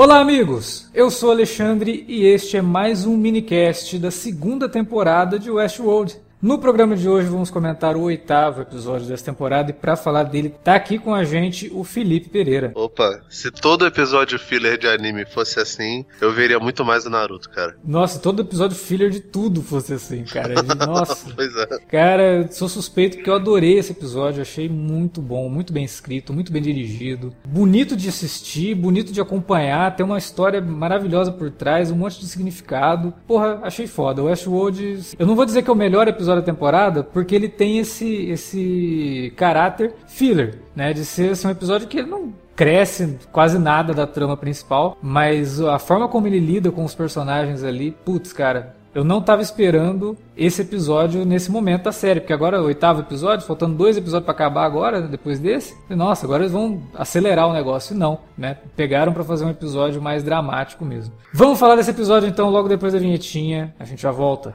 Olá, amigos! Eu sou Alexandre e este é mais um minicast da segunda temporada de Westworld. No programa de hoje vamos comentar o oitavo episódio dessa temporada e para falar dele tá aqui com a gente o Felipe Pereira. Opa, se todo episódio filler de anime fosse assim, eu veria muito mais o Naruto, cara. Nossa, todo episódio filler de tudo fosse assim, cara. Nossa. pois é. Cara, sou suspeito porque eu adorei esse episódio, achei muito bom, muito bem escrito, muito bem dirigido, bonito de assistir, bonito de acompanhar, tem uma história maravilhosa por trás, um monte de significado. Porra, achei foda. O Westworld, eu não vou dizer que é o melhor episódio episódio da temporada porque ele tem esse, esse caráter filler, né? De ser assim, um episódio que ele não cresce quase nada da trama principal, mas a forma como ele lida com os personagens ali, putz, cara, eu não estava esperando esse episódio nesse momento da série, porque agora é o oitavo episódio, faltando dois episódios para acabar agora, depois desse. E, nossa, agora eles vão acelerar o negócio. E não, né? Pegaram para fazer um episódio mais dramático mesmo. Vamos falar desse episódio então logo depois da vinhetinha. A gente já volta.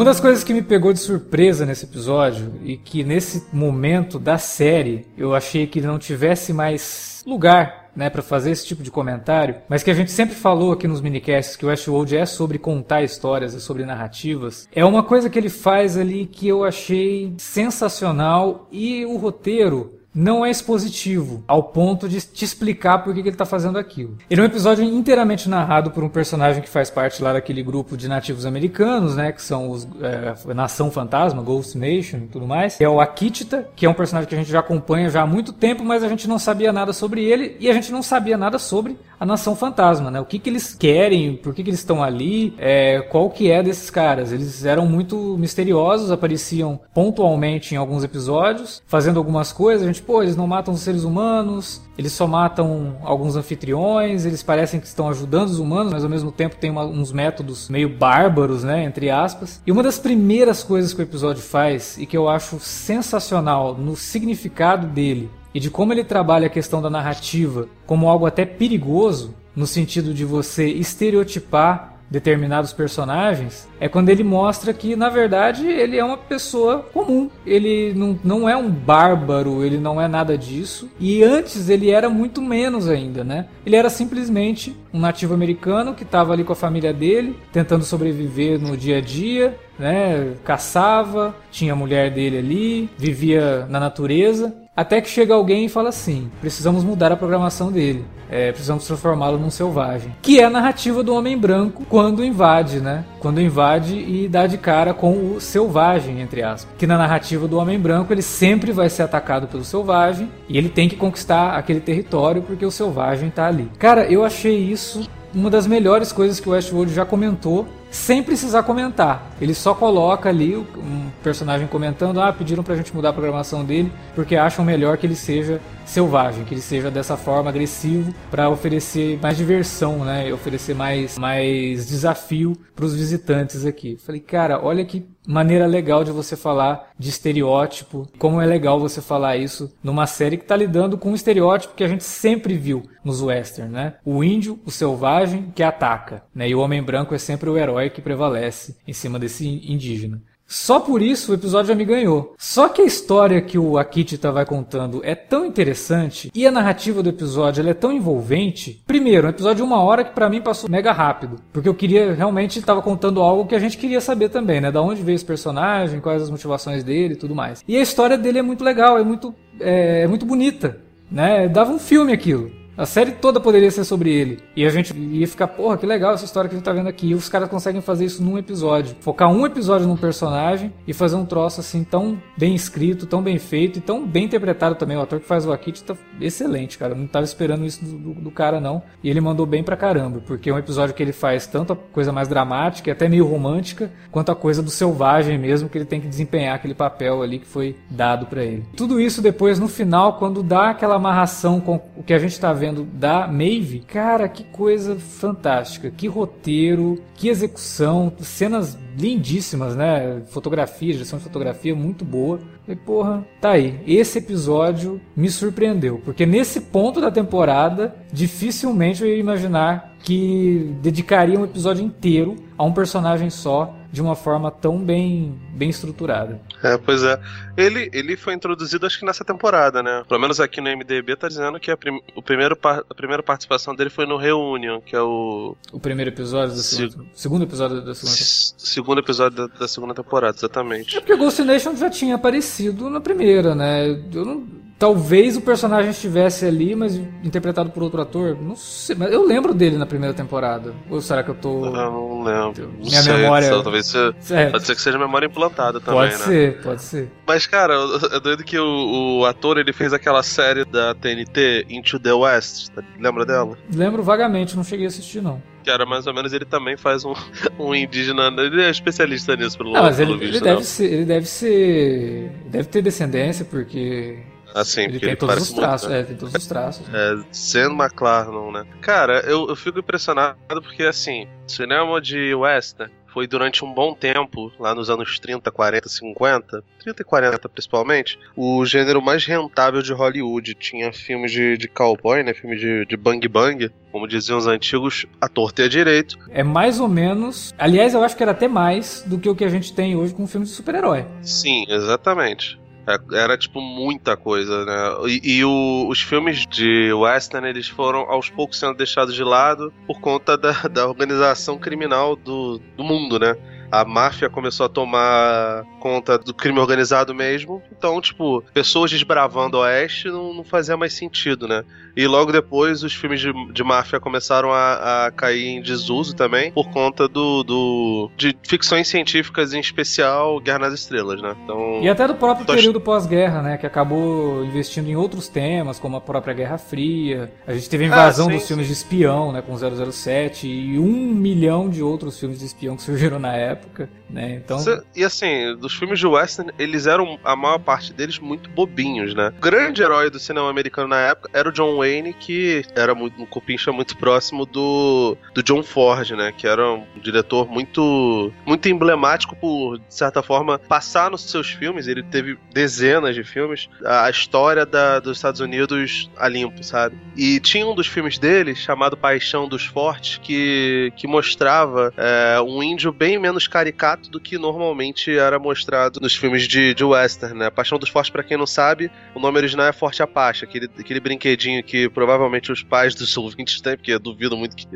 Uma das coisas que me pegou de surpresa nesse episódio e que nesse momento da série eu achei que não tivesse mais lugar né, para fazer esse tipo de comentário, mas que a gente sempre falou aqui nos minicasts que o Westworld é sobre contar histórias, é sobre narrativas. É uma coisa que ele faz ali que eu achei sensacional e o roteiro não é expositivo, ao ponto de te explicar por que, que ele está fazendo aquilo. Ele é um episódio inteiramente narrado por um personagem que faz parte lá daquele grupo de nativos americanos, né, que são os é, Nação Fantasma, Ghost Nation e tudo mais. É o Akitita, que é um personagem que a gente já acompanha já há muito tempo, mas a gente não sabia nada sobre ele e a gente não sabia nada sobre a Nação Fantasma, né? O que, que eles querem, por que, que eles estão ali, é, qual que é desses caras. Eles eram muito misteriosos, apareciam pontualmente em alguns episódios, fazendo algumas coisas. A gente, pô, eles não matam os seres humanos, eles só matam alguns anfitriões, eles parecem que estão ajudando os humanos, mas ao mesmo tempo tem uma, uns métodos meio bárbaros, né, entre aspas. E uma das primeiras coisas que o episódio faz e que eu acho sensacional no significado dele e de como ele trabalha a questão da narrativa como algo até perigoso, no sentido de você estereotipar determinados personagens, é quando ele mostra que, na verdade, ele é uma pessoa comum. Ele não, não é um bárbaro, ele não é nada disso. E antes ele era muito menos ainda, né? Ele era simplesmente um nativo americano que estava ali com a família dele, tentando sobreviver no dia a dia, né? Caçava, tinha a mulher dele ali, vivia na natureza. Até que chega alguém e fala assim: precisamos mudar a programação dele, é, precisamos transformá-lo num selvagem. Que é a narrativa do homem branco quando invade, né? Quando invade e dá de cara com o selvagem, entre aspas. Que na narrativa do homem branco ele sempre vai ser atacado pelo selvagem e ele tem que conquistar aquele território porque o selvagem tá ali. Cara, eu achei isso uma das melhores coisas que o Westworld já comentou sem precisar comentar. Ele só coloca ali um personagem comentando: ah, pediram pra gente mudar a programação dele porque acham melhor que ele seja selvagem, que ele seja dessa forma agressivo para oferecer mais diversão, né? Oferecer mais, mais desafio para os visitantes aqui. Falei, cara, olha que maneira legal de você falar de estereótipo, como é legal você falar isso numa série que está lidando com um estereótipo que a gente sempre viu nos western, né? O índio, o selvagem que ataca, né? E o homem branco é sempre o herói que prevalece em cima desse indígena. Só por isso o episódio já me ganhou. Só que a história que o Akitita vai contando é tão interessante e a narrativa do episódio é tão envolvente. Primeiro, um episódio de uma hora que para mim passou mega rápido, porque eu queria realmente estava contando algo que a gente queria saber também, né? Da onde veio esse personagem, quais as motivações dele e tudo mais. E a história dele é muito legal, é muito, é, é muito bonita, né? Dava um filme aquilo. A série toda poderia ser sobre ele. E a gente ia ficar, porra, que legal essa história que a gente tá vendo aqui. E os caras conseguem fazer isso num episódio. Focar um episódio num personagem e fazer um troço assim tão bem escrito, tão bem feito e tão bem interpretado também. O ator que faz o Akit tá excelente, cara. Eu não tava esperando isso do, do, cara, não. E ele mandou bem pra caramba. Porque é um episódio que ele faz tanto a coisa mais dramática e até meio romântica, quanto a coisa do selvagem mesmo, que ele tem que desempenhar aquele papel ali que foi dado para ele. Tudo isso depois, no final, quando dá aquela amarração com o que a gente tá vendo da Maeve, cara, que coisa fantástica, que roteiro, que execução, cenas lindíssimas, né? Fotografia, direção de fotografia muito boa. E porra, tá aí. Esse episódio me surpreendeu, porque nesse ponto da temporada, dificilmente eu ia imaginar que dedicaria um episódio inteiro a um personagem só de uma forma tão bem, bem estruturada. É, pois é. Ele, ele foi introduzido acho que nessa temporada, né? Pelo menos aqui no MDB tá dizendo que a, prim, o primeiro, a primeira participação dele foi no Reunion, que é o. O primeiro episódio da segunda, Se... segundo episódio da segunda temporada. Segundo episódio da, da, segunda temporada, exatamente. É porque Ghost Nation já tinha aparecido na primeira, né? Eu não Talvez o personagem estivesse ali, mas interpretado por outro ator. Não sei, mas eu lembro dele na primeira temporada. Ou será que eu tô. Eu não lembro. Minha sei, memória. Só, talvez seja... é. Pode ser que seja memória implantada também, pode né? Pode ser, pode ser. Mas, cara, é doido que o, o, ator ele fez aquela série da TNT, Into the West. Tá, lembra dela? Lembro vagamente, não cheguei a assistir, não que era mais ou menos ele também faz um, um indígena. Ele é especialista nisso, pelo, ah, mas ele, ele, ele deve ser, ele deve ser. Deve ter descendência, porque Assim, ele tem ele todos os traços, muito, né? é, tem todos os traços. É, Sam McLaren, né? Cara, eu, eu fico impressionado porque, assim, cinema de western foi durante um bom tempo, lá nos anos 30, 40, 50, 30 e 40 principalmente, o gênero mais rentável de Hollywood. Tinha filmes de, de cowboy, né? Filme de, de bang bang, como diziam os antigos, a torta e a direito. É mais ou menos. Aliás, eu acho que era até mais do que o que a gente tem hoje com filmes de super-herói. Sim, exatamente. É, era, tipo, muita coisa, né? E, e o, os filmes de western, eles foram aos poucos sendo deixados de lado por conta da, da organização criminal do, do mundo, né? A máfia começou a tomar conta do crime organizado mesmo. Então, tipo, pessoas desbravando o oeste não, não fazia mais sentido, né? E logo depois os filmes de, de máfia começaram a, a, cair em desuso também por conta do, do de ficções científicas, em especial Guerra nas Estrelas, né? Então, e até do próprio período pós-guerra, né? Que acabou investindo em outros temas, como a própria Guerra Fria. A gente teve a invasão ah, sim, dos filmes de espião, né? Com 007 e um milhão de outros filmes de espião que surgiram na época época, né? Então. E assim, dos filmes de western, eles eram, a maior parte deles, muito bobinhos, né? O grande herói do cinema americano na época era o John Wayne, que era muito, um copincha muito próximo do, do John Ford, né? Que era um diretor muito, muito emblemático por, de certa forma, passar nos seus filmes. Ele teve dezenas de filmes, a história da, dos Estados Unidos a limpo, sabe? E tinha um dos filmes dele, chamado Paixão dos Fortes, que, que mostrava é, um índio bem menos caricato do que normalmente era mostrado nos filmes de, de western, né? Paixão dos Fortes, para quem não sabe, o nome original é Forte Apache, aquele, aquele brinquedinho que provavelmente os pais dos ouvintes têm, porque eu duvido muito que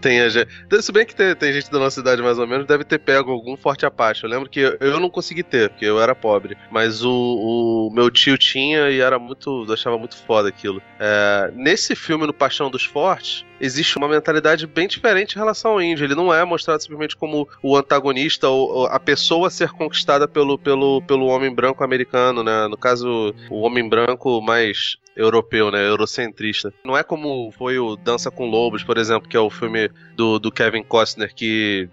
tenha gente. Se bem que tem, tem gente da nossa cidade mais ou menos, deve ter pego algum Forte Apache. Eu lembro que eu, eu não consegui ter, porque eu era pobre, mas o, o meu tio tinha e era muito. Eu achava muito foda aquilo. É, nesse filme, no Paixão dos Fortes, existe uma mentalidade bem diferente em relação ao índio. Ele não é mostrado simplesmente como o antagonista ou a pessoa a ser conquistada pelo, pelo, pelo homem branco americano, né? No caso, o homem branco mais europeu, né? Eurocentrista. Não é como foi o Dança com Lobos, por exemplo, que é o filme do, do Kevin Costner que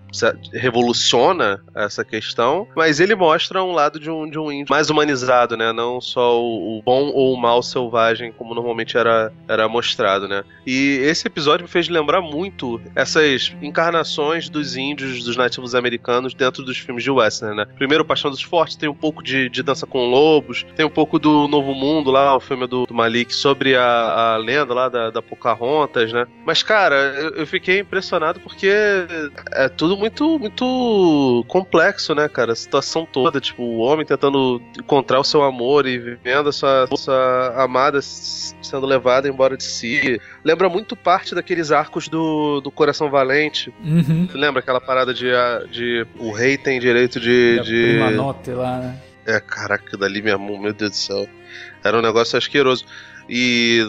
revoluciona essa questão, mas ele mostra um lado de um, de um índio mais humanizado, né? Não só o, o bom ou o mal selvagem, como normalmente era, era mostrado, né? E esse episódio me fez lembrar muito essas encarnações dos índios, dos nativos americanos dentro dos filmes de western, né? Primeiro, Paixão dos Fortes tem um pouco de, de Dança com Lobos, tem um pouco do Novo Mundo lá, o filme do, do Malik sobre a, a lenda lá da, da Pocahontas, né? Mas, cara, eu, eu, fiquei impressionado porque é tudo muito, muito complexo, né, cara? A situação toda, tipo, o homem tentando encontrar o seu amor e vivendo a sua, sua amada sendo levada embora de si. Lembra muito parte daqueles arcos do, do Coração Valente. Uhum. Lembra aquela parada de, de o rei tem direito de. de... Uma nota lá, né? É, caraca, dali minha mão, meu Deus do céu. Era um negócio asqueroso. E,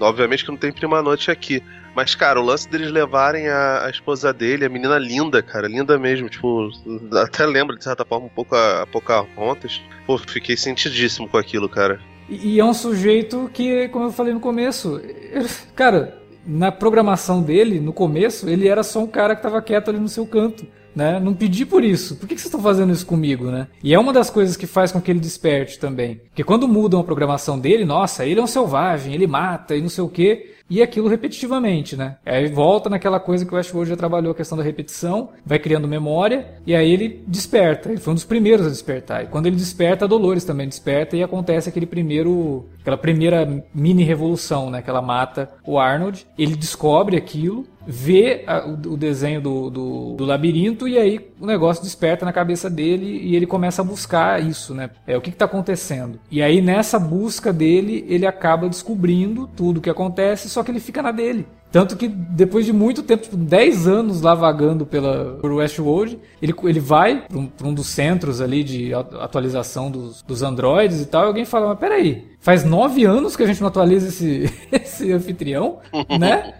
obviamente, que não tem prima noite aqui. Mas, cara, o lance deles levarem a, a, esposa dele, a menina linda, cara, linda mesmo. Tipo, até lembro, de certa forma, um pouco a, a Pocahontas. Pô, fiquei sentidíssimo com aquilo, cara. E, e é um sujeito que, como eu falei no começo, ele, cara, na programação dele, no começo, ele era só um cara que tava quieto ali no seu canto né? Não pedi por isso. Por que, vocês estão fazendo isso comigo, né? E é uma das coisas que faz com que ele desperte também. Porque quando mudam a programação dele, nossa, ele é um selvagem, ele mata e não sei o quê e aquilo repetitivamente, né? Aí volta naquela coisa que o Westworld já trabalhou, a questão da repetição, vai criando memória, e aí ele desperta. Ele foi um dos primeiros a despertar. E quando ele desperta, a Dolores também desperta e acontece aquele primeiro, aquela primeira mini revolução, né? Que ela mata o Arnold. Ele descobre aquilo, vê a, o, desenho do, do, do, labirinto e aí o negócio desperta na cabeça dele e ele começa a buscar isso, né? É o que está acontecendo. E aí nessa busca dele ele acaba descobrindo tudo o que acontece, só que ele fica na dele. Tanto que depois de muito tempo, tipo 10 anos lá vagando pela, por Westworld, ele, ele vai para um, um, dos centros ali de atualização dos, dos androides e tal, e alguém fala, mas peraí, faz 9 anos que a gente não atualiza esse, esse anfitrião, né?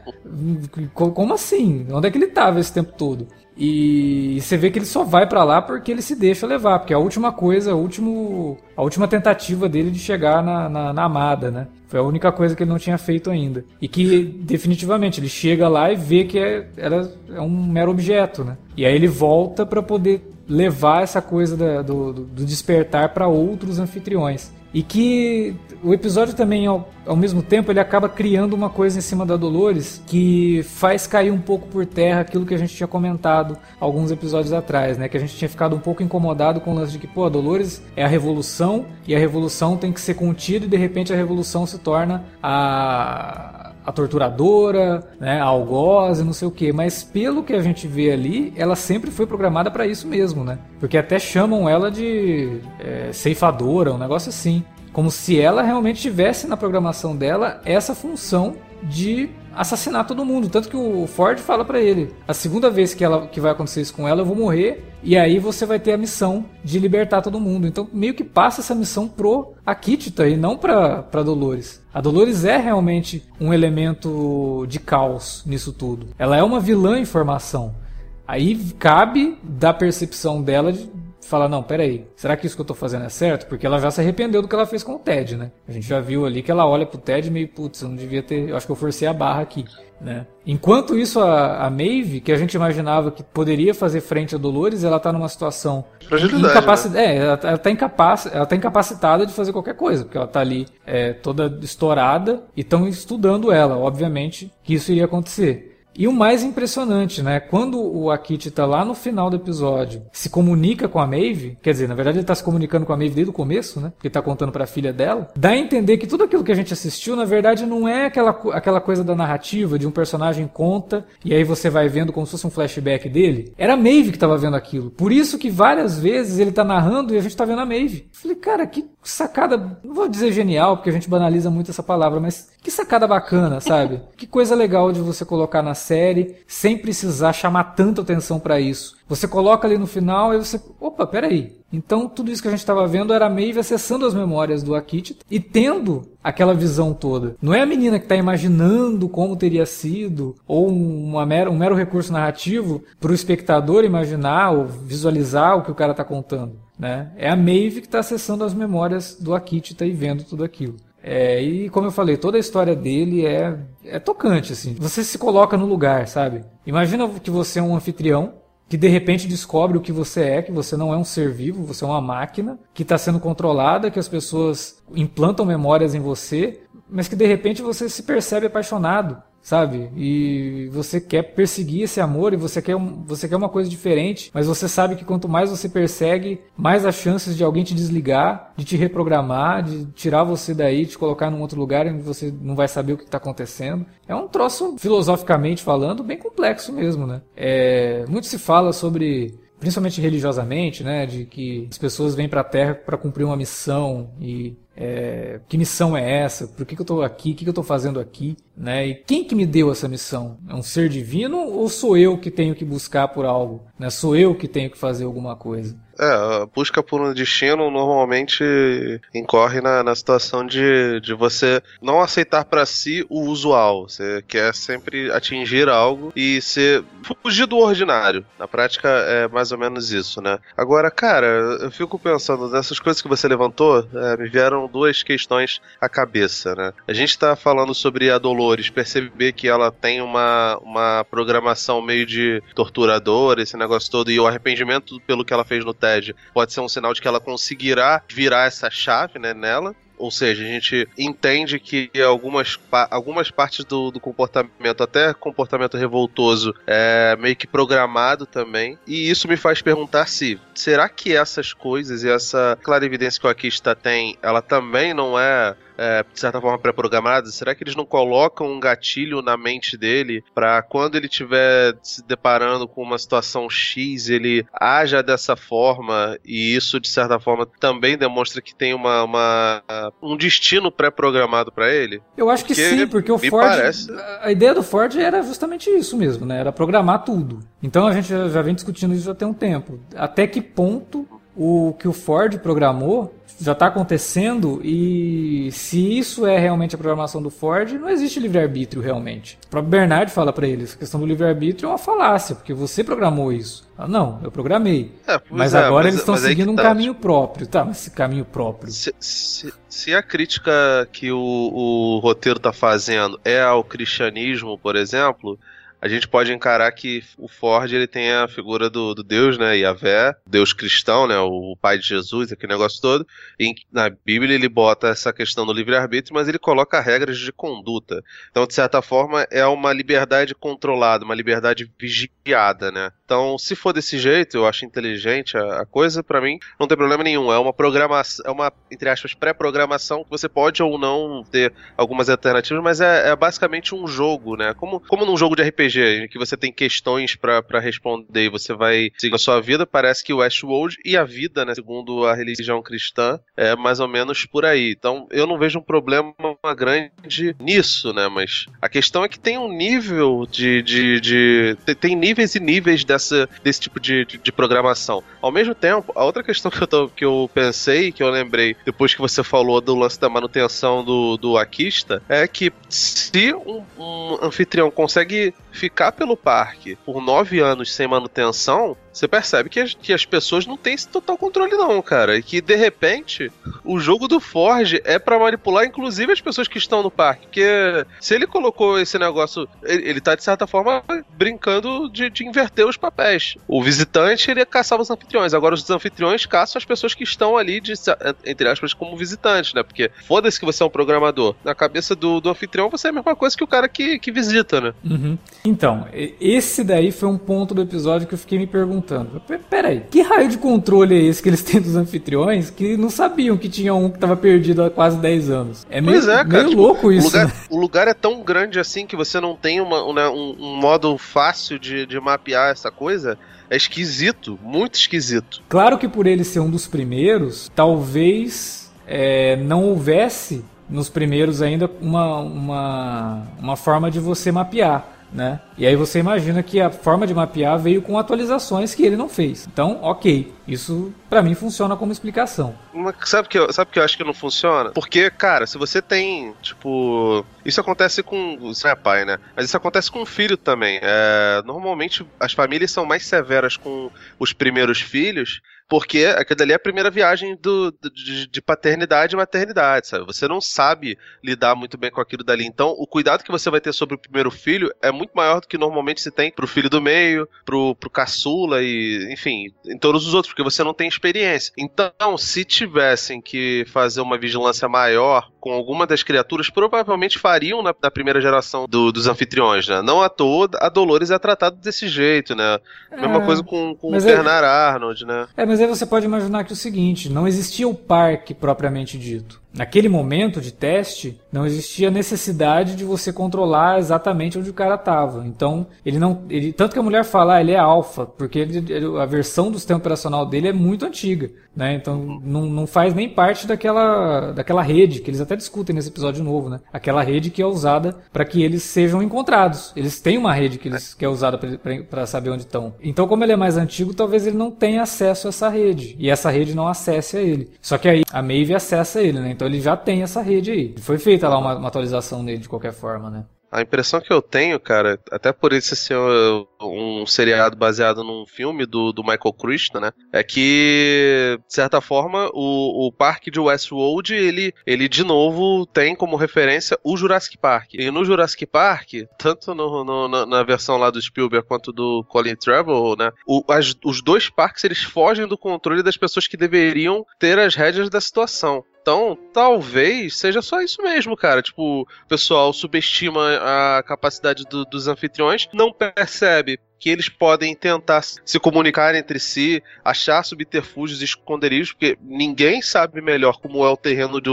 Como assim? Onde é que ele estava esse tempo todo? E você vê que ele só vai para lá porque ele se deixa levar, porque é a última coisa, a, último, a última tentativa dele de chegar na, na, na, amada, né? Foi a única coisa que ele não tinha feito ainda. E que, definitivamente, ele chega lá e vê que é, ela é um mero objeto, né? E aí ele volta para poder levar essa coisa da, do, do despertar para outros anfitriões. E que o episódio também, ao, ao, mesmo tempo, ele acaba criando uma coisa em cima da Dolores que faz cair um pouco por terra aquilo que a gente tinha comentado alguns episódios atrás, né? Que a gente tinha ficado um pouco incomodado com o lance de que, pô, a Dolores é a revolução e a revolução tem que ser contida e de repente a revolução se torna a a torturadora, né, a algoz e não sei o que, mas pelo que a gente vê ali, ela sempre foi programada para isso mesmo, né? Porque até chamam ela de é, ceifadora, um negócio assim, como se ela realmente tivesse na programação dela essa função de assassinar todo mundo. Tanto que o Ford fala para ele: a segunda vez que, ela, que vai acontecer isso com ela, eu vou morrer. E aí você vai ter a missão de libertar todo mundo. Então meio que passa essa missão pro Akitita e não pra, pra Dolores. A Dolores é realmente um elemento de caos nisso tudo. Ela é uma vilã em formação. Aí cabe da percepção dela de, fala, não, peraí, será que isso que eu tô fazendo é certo? Porque ela já se arrependeu do que ela fez com o Ted, né? A gente já viu ali que ela olha pro Ted meio, putz, eu não devia ter, eu acho que eu forcei a barra aqui, né? Enquanto isso, a, a Maeve, que a gente imaginava que poderia fazer frente a Dolores, ela tá numa situação Fragilidade, né? É, ela, ela, tá incapac... ela tá incapacitada de fazer qualquer coisa, porque ela tá ali é, toda estourada e estão estudando ela, obviamente, que isso iria acontecer. E o mais impressionante, né? Quando o Akit tá lá no final do episódio, se comunica com a Maeve, quer dizer, na verdade ele tá se comunicando com a Maeve desde o começo, né? Porque tá contando para a filha dela, dá a entender que tudo aquilo que a gente assistiu, na verdade, não é aquela, aquela coisa da narrativa de um personagem conta e aí você vai vendo como se fosse um flashback dele. Era a Maeve que tava vendo aquilo. Por isso que várias vezes ele tá narrando e a gente tá vendo a Maeve. falei, cara, que sacada, não vou dizer genial, porque a gente banaliza muito essa palavra, mas que sacada bacana, sabe? que coisa legal de você colocar na série sem precisar chamar tanta atenção para isso. Você coloca ali no final e você, opa, peraí. Então tudo isso que a gente estava vendo era a Maeve acessando as memórias do Akit e tendo aquela visão toda. Não é a menina que está imaginando como teria sido ou uma mero, um mero recurso narrativo para o espectador imaginar ou visualizar o que o cara está contando. Né? É a Maeve que está acessando as memórias do Akitita e vendo tudo aquilo. É, e como eu falei, toda a história dele é, é tocante, assim. Você se coloca no lugar, sabe? Imagina que você é um anfitrião que de repente descobre o que você é, que você não é um ser vivo, você é uma máquina que está sendo controlada, que as pessoas implantam memórias em você, mas que de repente você se percebe apaixonado sabe? E você quer perseguir esse amor e você quer, um, você quer uma coisa diferente, mas você sabe que quanto mais você persegue, mais as chances de alguém te desligar, de te reprogramar, de tirar você daí, te colocar num outro lugar onde você não vai saber o que está acontecendo. É um troço, filosoficamente falando, bem complexo mesmo, né? É, muito se fala sobre principalmente religiosamente, né, de que as pessoas vêm para a Terra para cumprir uma missão e é, que missão é essa? Por que, que eu estou aqui? O que, que eu estou fazendo aqui? Né? E quem que me deu essa missão? É um ser divino ou sou eu que tenho que buscar por algo? Né? Sou eu que tenho que fazer alguma coisa? É, a busca por um destino normalmente incorre na, na situação de, de você não aceitar para si o usual. Você quer sempre atingir algo e ser fugir do ordinário. Na prática é mais ou menos isso, né? Agora, cara, eu fico pensando nessas coisas que você levantou, é, me vieram duas questões à cabeça, né? A gente tá falando sobre a Dolores, perceber que ela tem uma, uma programação meio de torturador, esse negócio todo, e o arrependimento pelo que ela fez no Pode ser um sinal de que ela conseguirá virar essa chave, né, nela. Ou seja, a gente entende que algumas, algumas partes do, do, comportamento, até comportamento revoltoso, é meio que programado também. E isso me faz perguntar se será que essas coisas e essa clarividência que o Akista tem, ela também não é é, de certa forma pré-programadas? Será que eles não colocam um gatilho na mente dele para quando ele estiver se deparando com uma situação X, ele haja dessa forma e isso de certa forma também demonstra que tem uma, uma um destino pré-programado para ele? Eu acho porque que sim, porque o Ford, parece... a ideia do Ford era justamente isso mesmo, né? Era programar tudo. Então a gente já vem discutindo isso já tem um tempo. Até que ponto o que o Ford programou já está acontecendo e se isso é realmente a programação do Ford, não existe livre-arbítrio realmente. O próprio Bernard fala para eles, a questão do livre-arbítrio é uma falácia, porque você programou isso. Ah, não, eu programei. É, mas é, agora mas, eles estão seguindo um tá. caminho próprio. Tá, mas esse caminho próprio. Se, se, se a crítica que o, o roteiro está fazendo é ao cristianismo, por exemplo, a gente pode encarar que o Ford ele tem a figura do, do Deus, né, Yahvé, Deus cristão, né, o pai de Jesus, aquele negócio todo. E na Bíblia ele bota essa questão do livre-arbítrio, mas ele coloca regras de conduta. Então, de certa forma, é uma liberdade controlada, uma liberdade vigiada, né. Então, se for desse jeito, eu acho inteligente a, a coisa, para mim não tem problema nenhum. É uma programação, é uma, entre aspas, pré-programação que você pode ou não ter algumas alternativas, mas é, é basicamente um jogo, né, como, como num jogo de RPG em que você tem questões para responder e você vai seguir a sua vida, parece que o Westworld e a vida, né, segundo a religião cristã, é mais ou menos por aí. Então, eu não vejo um problema grande nisso, né, mas a questão é que tem um nível de... de, de tem níveis e níveis dessa, desse tipo de, de, de, programação. Ao mesmo tempo, a outra questão que eu, tô, que eu pensei, que eu lembrei depois que você falou do lance da manutenção do, do Aquista, é que se um, um anfitrião consegue ficar pelo parque por nove anos sem manutenção, você percebe que as, que as pessoas não têm esse total controle, não, cara. E que, de repente, o jogo do Forge é para manipular, inclusive, as pessoas que estão no parque. Porque se ele colocou esse negócio, ele, ele tá, de certa forma, brincando de, de inverter os papéis. O visitante, ele caçava os anfitriões. Agora, os anfitriões caçam as pessoas que estão ali, de, entre aspas, como visitantes, né? Porque foda-se que você é um programador. Na cabeça do, do anfitrião, você é a mesma coisa que o cara que, que visita, né? Uhum. Então, esse daí foi um ponto do episódio que eu fiquei me perguntando. Peraí, que raio de controle é esse que eles têm dos anfitriões que não sabiam que tinha um que estava perdido há quase 10 anos? É meio, é, meio tipo, louco isso. O lugar, né? o lugar, é tão grande assim que você não tem uma, né, um, um, modo fácil de, de mapear essa coisa. É esquisito, muito esquisito. Claro que por ele ser um dos primeiros, talvez é, não houvesse nos primeiros ainda uma, uma, uma forma de você mapear né? E aí você imagina que a forma de mapear veio com atualizações que ele não fez. Então, ok, isso para mim funciona como explicação. Mas sabe que que eu acho que não funciona? Porque, cara, se você tem, tipo, isso acontece com, você é pai, né? Mas isso acontece com o filho também. É, normalmente as famílias são mais severas com os primeiros filhos porque aquilo ali é a primeira viagem do, de, de, paternidade e maternidade, sabe? Você não sabe lidar muito bem com aquilo dali. Então, o cuidado que você vai ter sobre o primeiro filho é muito maior do que normalmente se tem pro filho do meio, pro, pro caçula e, enfim, em todos os outros, porque você não tem experiência. Então, se tivessem que fazer uma vigilância maior com alguma das criaturas provavelmente fariam na, na primeira geração do, dos anfitriões, né? Não à toa, a Dolores é tratada desse jeito, né? É, Mesma coisa com, com o é- Bernard Arnold, né? É, mas aí você pode imaginar que é o seguinte, não existia o parque propriamente dito. Naquele momento de teste, não existia necessidade de você controlar exatamente onde o cara estava. Então, ele não. Ele, tanto que a mulher fala, ah, ele é alfa, porque ele, a versão do sistema operacional dele é muito antiga. Né? Então, não, não faz nem parte daquela, daquela rede, que eles até discutem nesse episódio novo, né? Aquela rede que é usada para que eles sejam encontrados. Eles têm uma rede que, eles, que é usada para saber onde estão. Então, como ele é mais antigo, talvez ele não tenha acesso a essa rede. E essa rede não acesse a ele. Só que aí a Maeve acessa ele, né? Então então ele já tem essa rede aí. Foi feita lá uma, uma atualização nele de qualquer forma, né? A impressão que eu tenho, cara, até por isso ser um seriado baseado num filme do, do Michael Crichton, né? É que, de certa forma, o, o parque de Westworld, ele, ele de novo tem como referência o Jurassic Park. E no Jurassic Park, tanto no, no, na versão lá do Spielberg quanto do Colin Trevorrow, né? O, as, os dois parques, eles fogem do controle das pessoas que deveriam ter as rédeas da situação. Então, talvez seja só isso mesmo, cara. Tipo, o pessoal subestima a capacidade do, dos anfitriões, não percebe que eles podem tentar se comunicar entre si, achar subterfúgios e esconderijos, porque ninguém sabe melhor como é o terreno de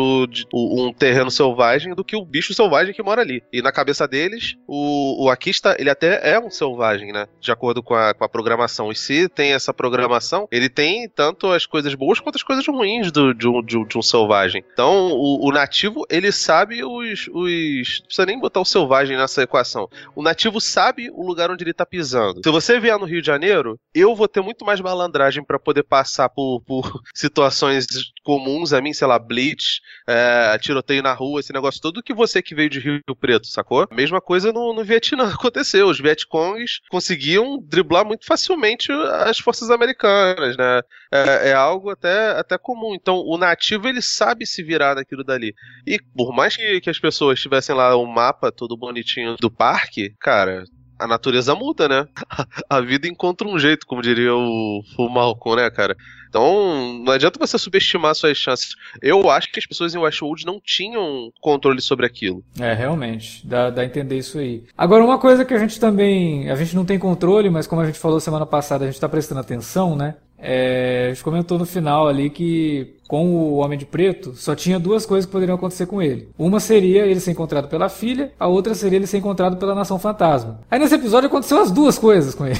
um terreno selvagem do que o bicho selvagem que mora ali. E na cabeça deles, o, o Akista, ele até é um selvagem, né? De acordo com a, com a programação. E se tem essa programação, ele tem tanto as coisas boas quanto as coisas ruins do, de, um, de, de um selvagem. Então, o, o, nativo, ele sabe os, os. Não precisa nem botar o selvagem nessa equação. O nativo sabe o lugar onde ele tá pisando Se você vier no Rio de Janeiro, eu vou ter muito mais malandragem para poder passar por, por, situações comuns a mim, sei lá, blitz, é, tiroteio na rua, esse negócio todo, do que você que veio de Rio Preto, sacou? Mesma coisa no, no Vietnã aconteceu. Os Vietcongs conseguiam driblar muito facilmente as forças americanas, né? É, é, algo até, até comum. Então, o nativo, ele sabe se virar naquilo dali. E por mais que, que as pessoas tivessem lá um mapa todo bonitinho do parque, cara, a natureza muda, né? A vida encontra um jeito, como diria o, o Malcolm, né, cara? Então, não adianta você subestimar suas chances. Eu acho que as pessoas em Westworld não tinham controle sobre aquilo. É, realmente. Dá, dá a entender isso aí. Agora, uma coisa que a gente também. A gente não tem controle, mas como a gente falou semana passada, a gente está prestando atenção, né? É, a gente comentou no final ali que com o Homem de Preto só tinha duas coisas que poderiam acontecer com ele. Uma seria ele ser encontrado pela filha, a outra seria ele ser encontrado pela Nação Fantasma. Aí nesse episódio aconteceu as duas coisas com ele.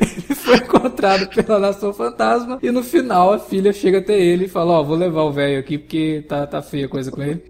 ele foi encontrado pela Nação Fantasma e no final a filha chega até ele e fala: Ó, oh, vou levar o velho aqui porque tá, tá feia a coisa com ele.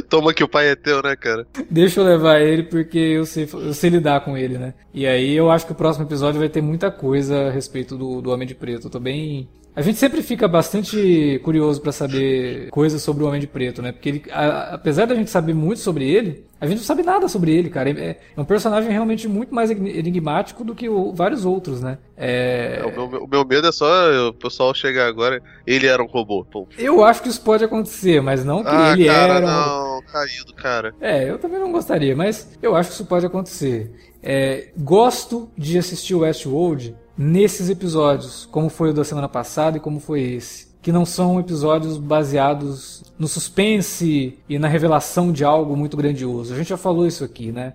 Toma que o pai é teu, né, cara? Deixa eu levar ele porque eu sei, eu sei lidar com ele, né? E aí eu acho que o próximo episódio vai ter muita coisa a respeito do, do Homem de Preto. Eu tô bem a gente sempre fica bastante curioso para saber coisas sobre o Homem de Preto, né? Porque ele, a, apesar da gente saber muito sobre ele, a gente não sabe nada sobre ele, cara. É, é um personagem realmente muito mais enigmático do que o, vários outros, né? É... É, o, meu, o, meu, medo é só o pessoal chegar agora, ele era um robô. Pô. Eu acho que isso pode acontecer, mas não que ah, ele cara, era. Não, caído, cara. É, eu também não gostaria, mas eu acho que isso pode acontecer. É, gosto de assistir o Westworld nesses episódios, como foi o da semana passada e como foi esse. Que não são episódios baseados no suspense e na revelação de algo muito grandioso. A gente já falou isso aqui, né?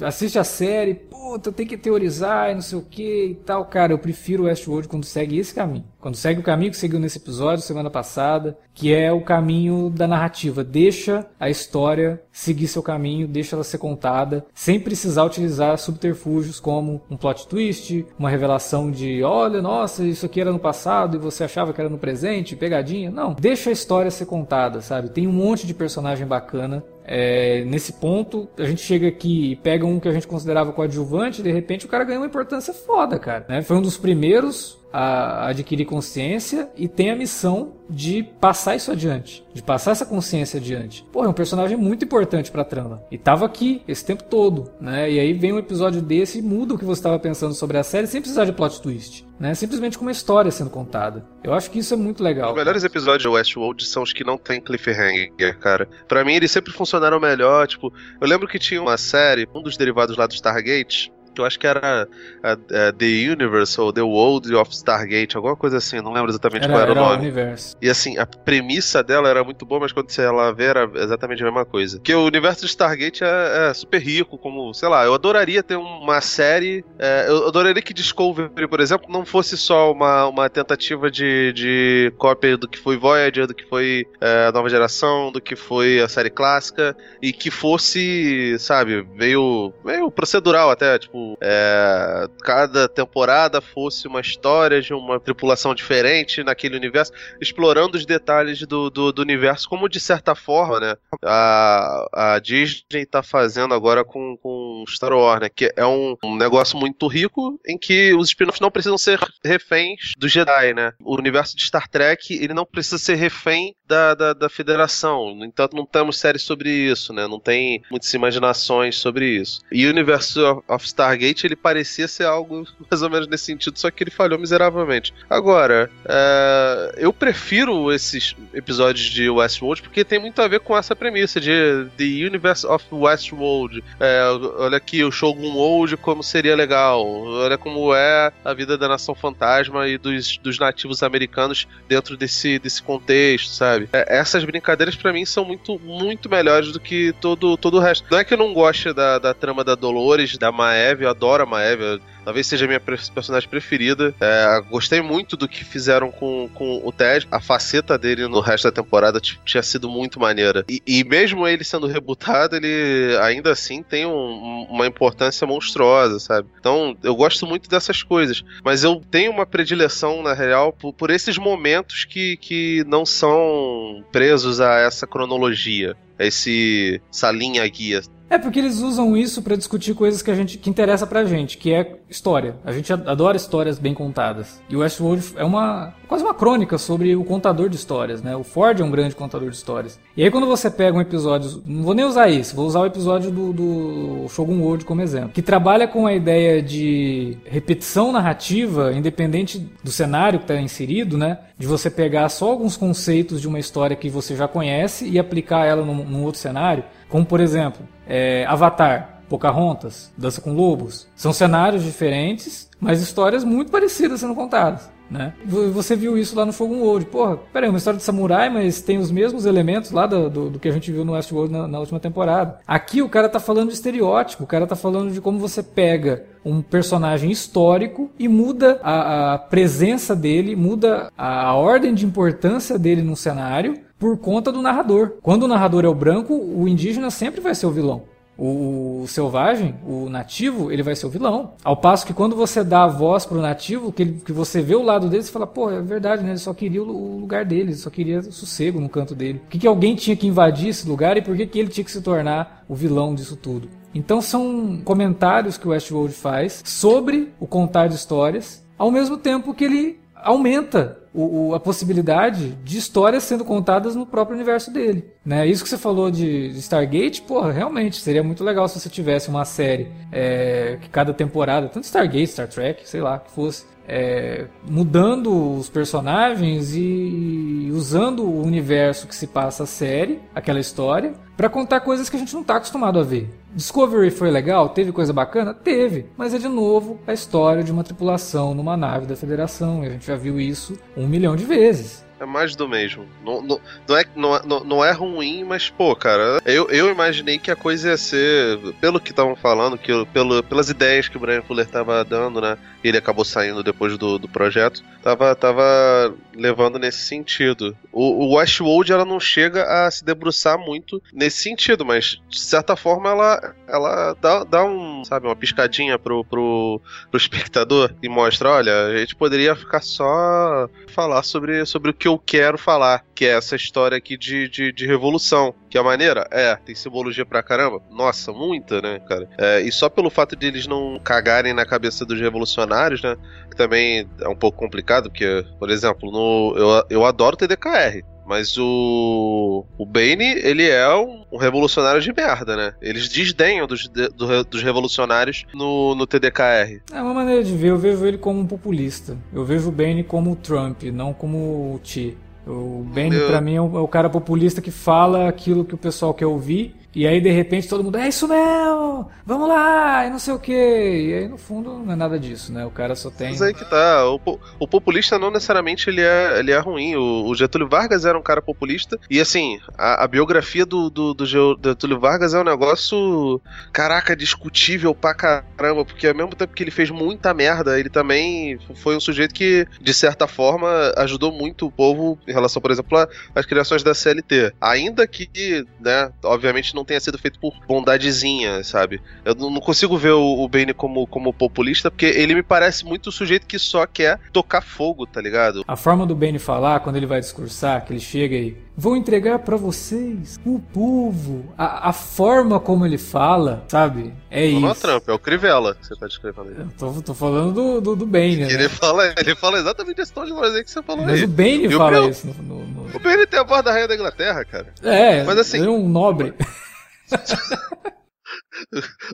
Assiste a série, puta, tem que teorizar e não sei o que e tal. Cara, eu prefiro Westworld quando segue esse caminho. Quando segue o caminho que seguiu nesse episódio, semana passada, que é o caminho da narrativa. Deixa a história seguir seu caminho, deixa ela ser contada, sem precisar utilizar subterfúgios como um plot twist, uma revelação de, olha, nossa, isso aqui era no passado e você achava que era no presente, pegadinha. Não, deixa a história ser contada, sabe? Tem um monte de personagem bacana é, nesse ponto, a gente chega aqui e pega um que a gente considerava coadjuvante, de repente o cara ganha uma importância foda, cara. Né? Foi um dos primeiros a adquirir consciência e tem a missão de passar isso adiante, de passar essa consciência adiante. Pô, é um personagem muito importante pra trama. E tava aqui esse tempo todo, né? E aí vem um episódio desse e muda o que você estava pensando sobre a série sem precisar de plot twist, né? Simplesmente com uma história sendo contada. Eu acho que isso é muito legal. Os melhores episódios de Westworld são os que não tem cliffhanger, cara. Para mim eles sempre funcionaram melhor, tipo, eu lembro que tinha uma série, um dos derivados lá do Stargate, que eu acho que era a, a The Universe ou The World of Stargate, alguma coisa assim, não lembro exatamente Era, qual era, era o nome. universo. E assim, a premissa dela era muito boa, mas quando você ela vê, era exatamente a mesma coisa. Porque o universo de Stargate é, é super rico, como, sei lá, eu adoraria ter uma série. é, eu adoraria que Discovery, por exemplo, não fosse só uma, uma tentativa de, de cópia do que foi Voyager, do que foi é, a nova geração, do que foi a série clássica, e que fosse, sabe, meio, meio procedural até, tipo, é, cada temporada fosse uma história de uma tripulação diferente naquele universo, explorando os detalhes do, do, do universo, como de certa forma, né, a, a Disney tá fazendo agora com, com Star Wars, né, que é um, um negócio muito rico em que os spin-offs não precisam ser reféns do Jedi, né. O universo de Star Trek, ele não precisa ser refém da, da, da Federação. No entanto, não temos séries sobre isso, né? Não tem muitas imaginações sobre isso. E o universo of Stargate, ele parecia ser algo mais ou menos nesse sentido, só que ele falhou miseravelmente. Agora, é, eu prefiro esses episódios de Westworld porque tem muito a ver com essa premissa de The Universe of Westworld. É, olha aqui o Shogun World como seria legal. Olha como é a vida da nação fantasma e dos, dos nativos americanos dentro desse, desse contexto, sabe? É, essas brincadeiras para mim são muito, muito melhores do que todo, todo o resto. Não é que eu não goste da, da trama da Dolores, da Maeve, eu adoro a Maeve, talvez seja a minha personagem preferida. É, gostei muito do que fizeram com, com o Ted. A faceta dele no resto da temporada tinha sido muito maneira. E, e mesmo ele sendo rebutado, ele ainda assim tem um- um- uma importância monstruosa, sabe? Então eu gosto muito dessas coisas. Mas eu tenho uma predileção, na real, por, por esses momentos que, que não são presos a essa cronologia. a Esse, essa linha guia, É porque eles usam isso pra discutir coisas que a gente que interessa pra gente, que é história. A gente adora histórias bem contadas. E o Westworld é uma quase uma crônica sobre o contador de histórias, né? O Ford é um grande contador de histórias. E aí quando você pega um episódio, não vou nem usar esse, vou usar o episódio do, do Shogun World como exemplo, que trabalha com a ideia de repetição narrativa, independente do cenário que está inserido, né? De você pegar só alguns conceitos de uma história que você já conhece e aplicar ela num, num outro cenário, como por exemplo, é, Avatar, Pocahontas, Dança com Lobos. São cenários diferentes, mas histórias muito parecidas sendo contadas. Né? Você viu isso lá no Shogun World. Porra, peraí, uma história de samurai, mas tem os mesmos elementos lá do, do, do que a gente viu no Westworld na, na última temporada. Aqui o cara tá falando de estereótipo, o cara tá falando de como você pega um personagem histórico e muda a, a presença dele, muda a, a ordem de importância dele no cenário por conta do narrador. Quando o narrador é o branco, o indígena sempre vai ser o vilão. O selvagem, o nativo, ele vai ser o vilão. Ao passo que quando você dá a voz pro nativo, que, ele- que você vê o lado dele, você fala, pô, é verdade, né? Ele só queria o, lugar dele, ele só queria sossego no canto dele. Por que, que alguém tinha que invadir esse lugar e por que, que ele tinha que se tornar o vilão disso tudo? Então são comentários que o Westworld faz sobre o contar de histórias, ao mesmo tempo que ele aumenta o- o- a possibilidade de histórias sendo contadas no próprio universo dele. Né? Isso que você falou de, Stargate, porra, realmente seria muito legal se você tivesse uma série é, que cada temporada, tanto Stargate, Star Trek, sei lá, que fosse, é, mudando os personagens e usando o universo que se passa a série, aquela história, pra contar coisas que a gente não tá acostumado a ver. Discovery foi legal? Teve coisa bacana? Teve, mas é de novo a história de uma tripulação numa nave da Federação, e a gente já viu isso um milhão de vezes. É mais do mesmo. Não, não, não, é, não, não, é ruim, mas, pô, cara, eu, eu imaginei que a coisa ia ser, pelo que estavam falando, que, pelo, pelas ideias que o Brian Fuller tava dando, né? Ele acabou saindo depois do, do projeto, tava, tava levando nesse sentido. O, o Westworld, ela não chega a se debruçar muito nesse sentido, mas, de certa forma, ela, ela dá, dá um, sabe, uma piscadinha pro, pro, pro espectador e mostra, olha, a gente poderia ficar só falar sobre, sobre o que eu quero falar, que é essa história aqui de, de, de revolução. Que é maneira? É, tem simbologia pra caramba. Nossa, muita, né, cara? É, e só pelo fato de eles não cagarem na cabeça dos revolucionários, né? Que também é um pouco complicado, porque, por exemplo, no, eu, eu adoro TDKR. Mas o. O Bane, ele é um, um revolucionário de merda, né? Eles desdenham dos, de- do- dos revolucionários no, no TDKR. É uma maneira de ver, eu vejo ele como um populista. Eu vejo o Bane como o Trump, não como o T. O Bane, Eu- pra mim, é o, é o cara populista que fala aquilo que o pessoal quer ouvir E aí, de repente, todo mundo, é isso mesmo, vamos lá, e não sei o que. E aí, no fundo, não é nada disso, né? O cara só tem. Mas aí que tá. O, o populista não necessariamente ele é, ele é ruim. O, o, Getúlio Vargas era um cara populista. E assim, a, a biografia do, do, do, Getúlio Vargas é um negócio, caraca, discutível pra caramba. Porque ao mesmo tempo que ele fez muita merda, ele também foi um sujeito que, de certa forma, ajudou muito o povo em relação, por exemplo, às criações da CLT. Ainda que, né, obviamente não tenha sido feito por bondadezinha, sabe? Eu não consigo ver o, o Bane como, como populista, porque ele me parece muito o sujeito que só quer tocar fogo, tá ligado? A forma do Bane falar, quando ele vai discursar, que ele chega e vou entregar para vocês o povo. A, a, forma como ele fala, sabe? É não isso. Não é Trump, é o Crivella que você tá descrevendo aí. tô, tô falando do, do, do Bane, né? Ele fala, ele fala exatamente esse tom de voz aí que você falou Mas aí. o Bane e fala o isso. No, no, no... O Bane tem a voz da rainha da Inglaterra, cara. É, Mas, assim, é um nobre.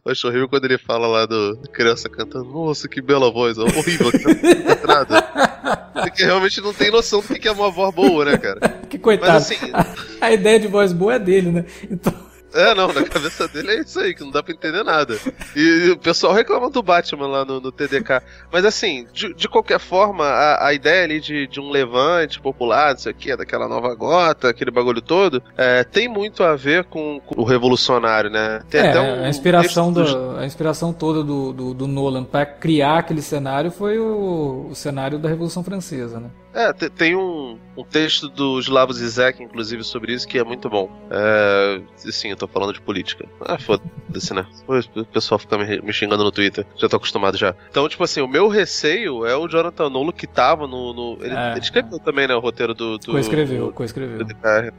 Eu acho horrível quando ele fala lá do criança cantando, nossa, que bela voz, horrível, nada. Porque realmente não tem noção do que é uma voz boa, né, cara? Que coitado. Mas, assim, a, a ideia de voz boa é dele, né? Então. É, não, na cabeça dele é isso aí, que não dá pra entender nada. E, e o pessoal reclama do Batman lá no, no TDK. Mas assim, de, de qualquer forma, a, a, ideia ali de, de um levante popular, isso aqui, daquela nova gota, aquele bagulho todo, é, tem muito a ver com, com, o revolucionário, né? Tem é, até um a inspiração, do, a inspiração toda do, do, do Nolan para criar aquele cenário foi o, o cenário da Revolução Francesa, né? É, tem um, um texto do Slavoj Zizek, inclusive, sobre isso, que é muito bom. É, sim, eu tô falando de política. Ah, foda-se, né? O pessoal fica me, me, xingando no Twitter. Já tô acostumado já. Então, tipo assim, o meu receio é o Jonathan Nolo que tava no... no ele, é. ele, escreveu também, né, o roteiro do... do coescreveu, coescreveu.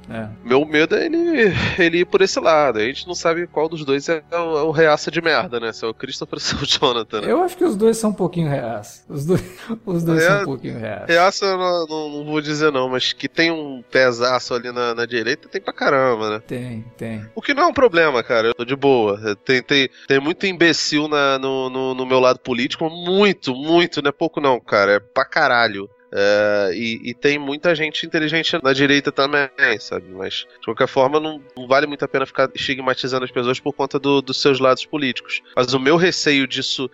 É. Meu medo é ele, ele ir por esse lado. A gente não sabe qual dos dois é, é o, é o reaça de merda, né? Se é o Christopher ou se é o Jonathan. Né? Eu acho que os dois são um pouquinho reaça. Os dois, os dois são um pouquinho reaça. Reaça não, não, não, vou dizer não, mas que tem um pesaço ali na, na, direita, tem pra caramba, né? Tem, tem. O que não é um problema, cara, eu tô de boa. Tem, tem, tem muito imbecil na, no, no, no meu lado político, muito, muito, não é pouco não, cara, é pra caralho. É, e, e, tem muita gente inteligente na direita também, sabe? Mas, de qualquer forma, não, não vale muito a pena ficar estigmatizando as pessoas por conta do, dos seus lados políticos. Mas o meu receio disso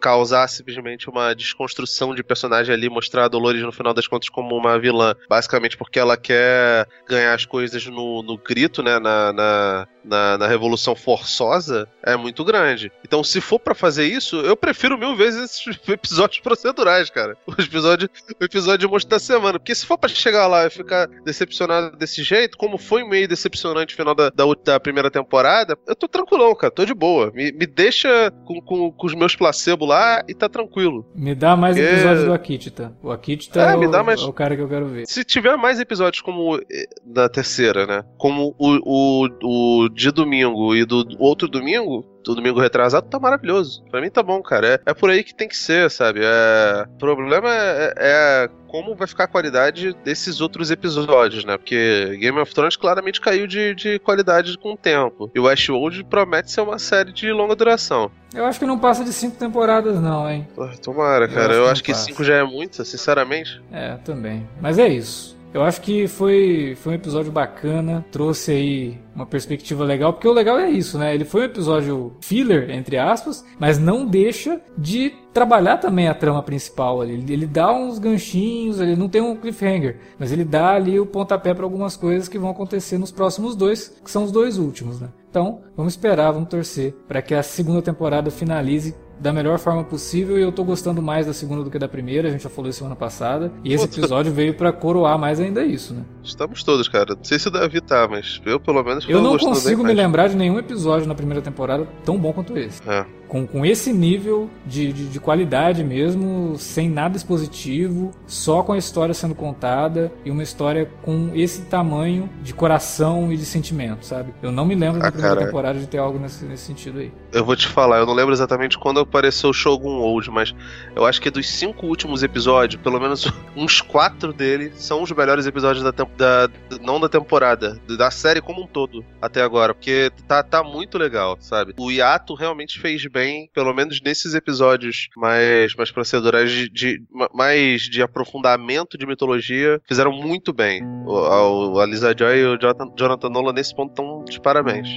causar simplesmente uma desconstrução de personagem ali, mostrar a Dolores no final das contas como uma vilã, basicamente porque ela quer ganhar as coisas no, no grito, né? Na, na, na, na Revolução Forçosa, é muito grande. Então, se for para fazer isso, eu prefiro mil vezes esses episódios procedurais, cara. O episódio, o episódio de monstro da semana. Porque se for pra chegar lá e ficar decepcionado desse jeito, como foi meio decepcionante o final da, da, da, primeira temporada, eu tô tranquilão, cara. Tô de boa. Me, me deixa com, com, com, os meus placebo lá e tá tranquilo. Me dá mais Porque... episódios do Akitita. O Akitita é, é, o, mais... é, o, cara que eu quero ver. Se tiver mais episódios como da eh, terceira, né? Como o, o, o de domingo e do outro domingo, do domingo retrasado, tá maravilhoso. Pra mim tá bom, cara. É, é por aí que tem que ser, sabe? É, o problema é, é como vai ficar a qualidade desses outros episódios, né? Porque Game of Thrones claramente caiu de, de qualidade com o tempo. E Westworld promete ser uma série de longa duração. Eu acho que não passa de cinco temporadas, não, hein? Tomara, cara. Eu, eu acho que, que cinco já é muito, sinceramente. É, também. Mas é isso. Eu acho que foi, foi um episódio bacana, trouxe aí uma perspectiva legal, porque o legal é isso, né? Ele foi um episódio filler, entre aspas, mas não deixa de trabalhar também a trama principal ali. Ele, ele dá uns ganchinhos, ele não tem um cliffhanger, mas ele dá ali o pontapé para algumas coisas que vão acontecer nos próximos dois, que são os dois últimos, né? Então, vamos esperar, vamos torcer para que a segunda temporada finalize da melhor forma possível e eu tô gostando mais da segunda do que da primeira, a gente já falou isso semana passada. E esse episódio veio para coroar mais ainda isso, né? Estamos todos, cara. Não sei se o Davi tá, mas eu pelo menos Eu não consigo me lembrar de nenhum episódio na primeira temporada tão bom quanto esse. É com, com esse nível de, de, de, qualidade mesmo, sem nada expositivo, só com a história sendo contada e uma história com esse tamanho de coração e de sentimento, sabe? Eu não me lembro ah, da primeira temporada de ter algo nesse, nesse sentido aí. Eu vou te falar, eu não lembro exatamente quando apareceu o Shogun Old, mas eu acho que dos cinco últimos episódios, pelo menos uns quatro dele são os melhores episódios da, da não da temporada, da série como um todo até agora, porque tá, tá muito legal, sabe? O Yato realmente fez bem bem, pelo menos nesses episódios mais, mais procedurais de, de mais de aprofundamento de mitologia, fizeram muito bem. O, a, a Lisa Joy e o Jonathan, Jonathan Nolan nesse ponto estão de parabéns.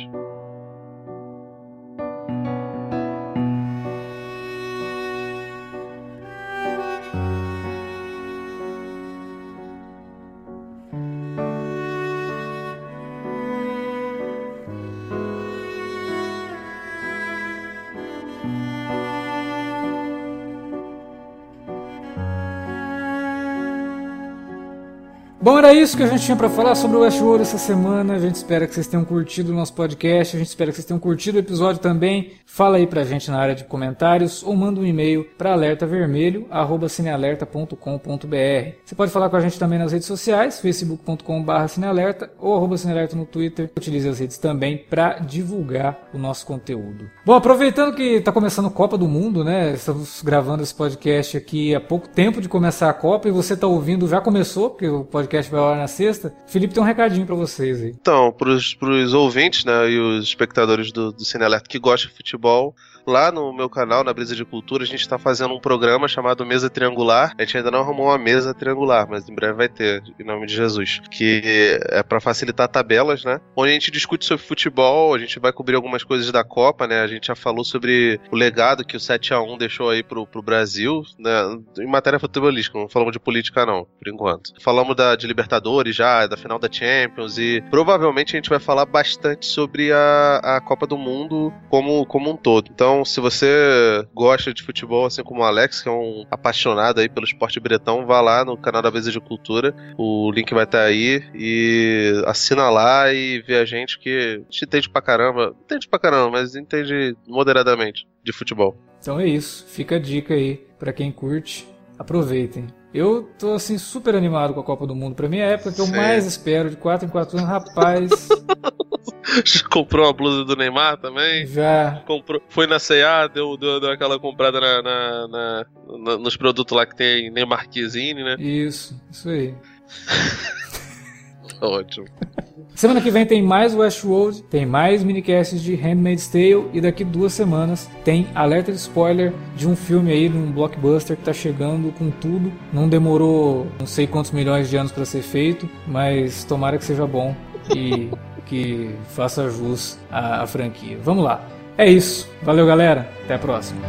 Bom, era isso que a gente tinha para falar sobre o Westworld essa semana. A gente espera que vocês tenham curtido o nosso podcast. A gente espera que vocês tenham curtido o episódio também. Fala aí pra gente na área de comentários ou manda um e-mail para alertavermelho@cinealerta.com.br. Você pode falar com a gente também nas redes sociais, facebook.com/cinealerta ou arroba cinealerta no Twitter. Utilize as redes também para divulgar o nosso conteúdo. Bom, aproveitando que está começando a Copa do Mundo, né? Estamos gravando esse podcast aqui há pouco tempo de começar a Copa e você está ouvindo já começou, porque o podcast podcast vai lá na sexta. Felipe tem um recadinho para vocês aí. Então, pros, pros ouvintes, né, e os espectadores do, do Cine Alerta que gostam de futebol, Lá no meu canal, na Brisa de Cultura, a gente tá fazendo um programa chamado Mesa Triangular. A gente ainda não arrumou uma mesa triangular, mas em breve vai ter, em nome de Jesus. Que é para facilitar tabelas, né? Onde a gente discute sobre futebol, a gente vai cobrir algumas coisas da Copa, né? A gente já falou sobre o legado que o 7 a 1 deixou aí pro, pro Brasil, né? Em matéria futebolística, não falamos de política não, por enquanto. Falamos da, de Libertadores já, da final da Champions e provavelmente a gente vai falar bastante sobre a, a Copa do Mundo como, como um todo. Então então, se você gosta de futebol, assim como o Alex, que é um apaixonado aí pelo esporte bretão, vá lá no canal da Mesa de Cultura. O link vai estar aí e assina lá e vê a gente que gente entende pra caramba. Entende pra caramba, mas entende moderadamente de futebol. Então é isso. Fica a dica aí para quem curte. Aproveitem. Eu tô assim super animado com a Copa do Mundo. Pra mim é a época que eu mais espero de 4 em 4 anos, rapaz. Comprou uma blusa do Neymar também? Já. Comprou, foi na CA, deu, deu, deu aquela comprada na, na, na, na, nos produtos lá que tem Neymarquezine, né? Isso, isso aí. Ótimo. Semana que vem tem mais Westworld, tem mais minicasts de Handmaid's Tale e daqui duas semanas tem alerta de spoiler de um filme aí, de um blockbuster que tá chegando com tudo. Não demorou não sei quantos milhões de anos para ser feito, mas tomara que seja bom e que faça jus à, franquia. Vamos lá. É isso. Valeu, galera. Até a próxima.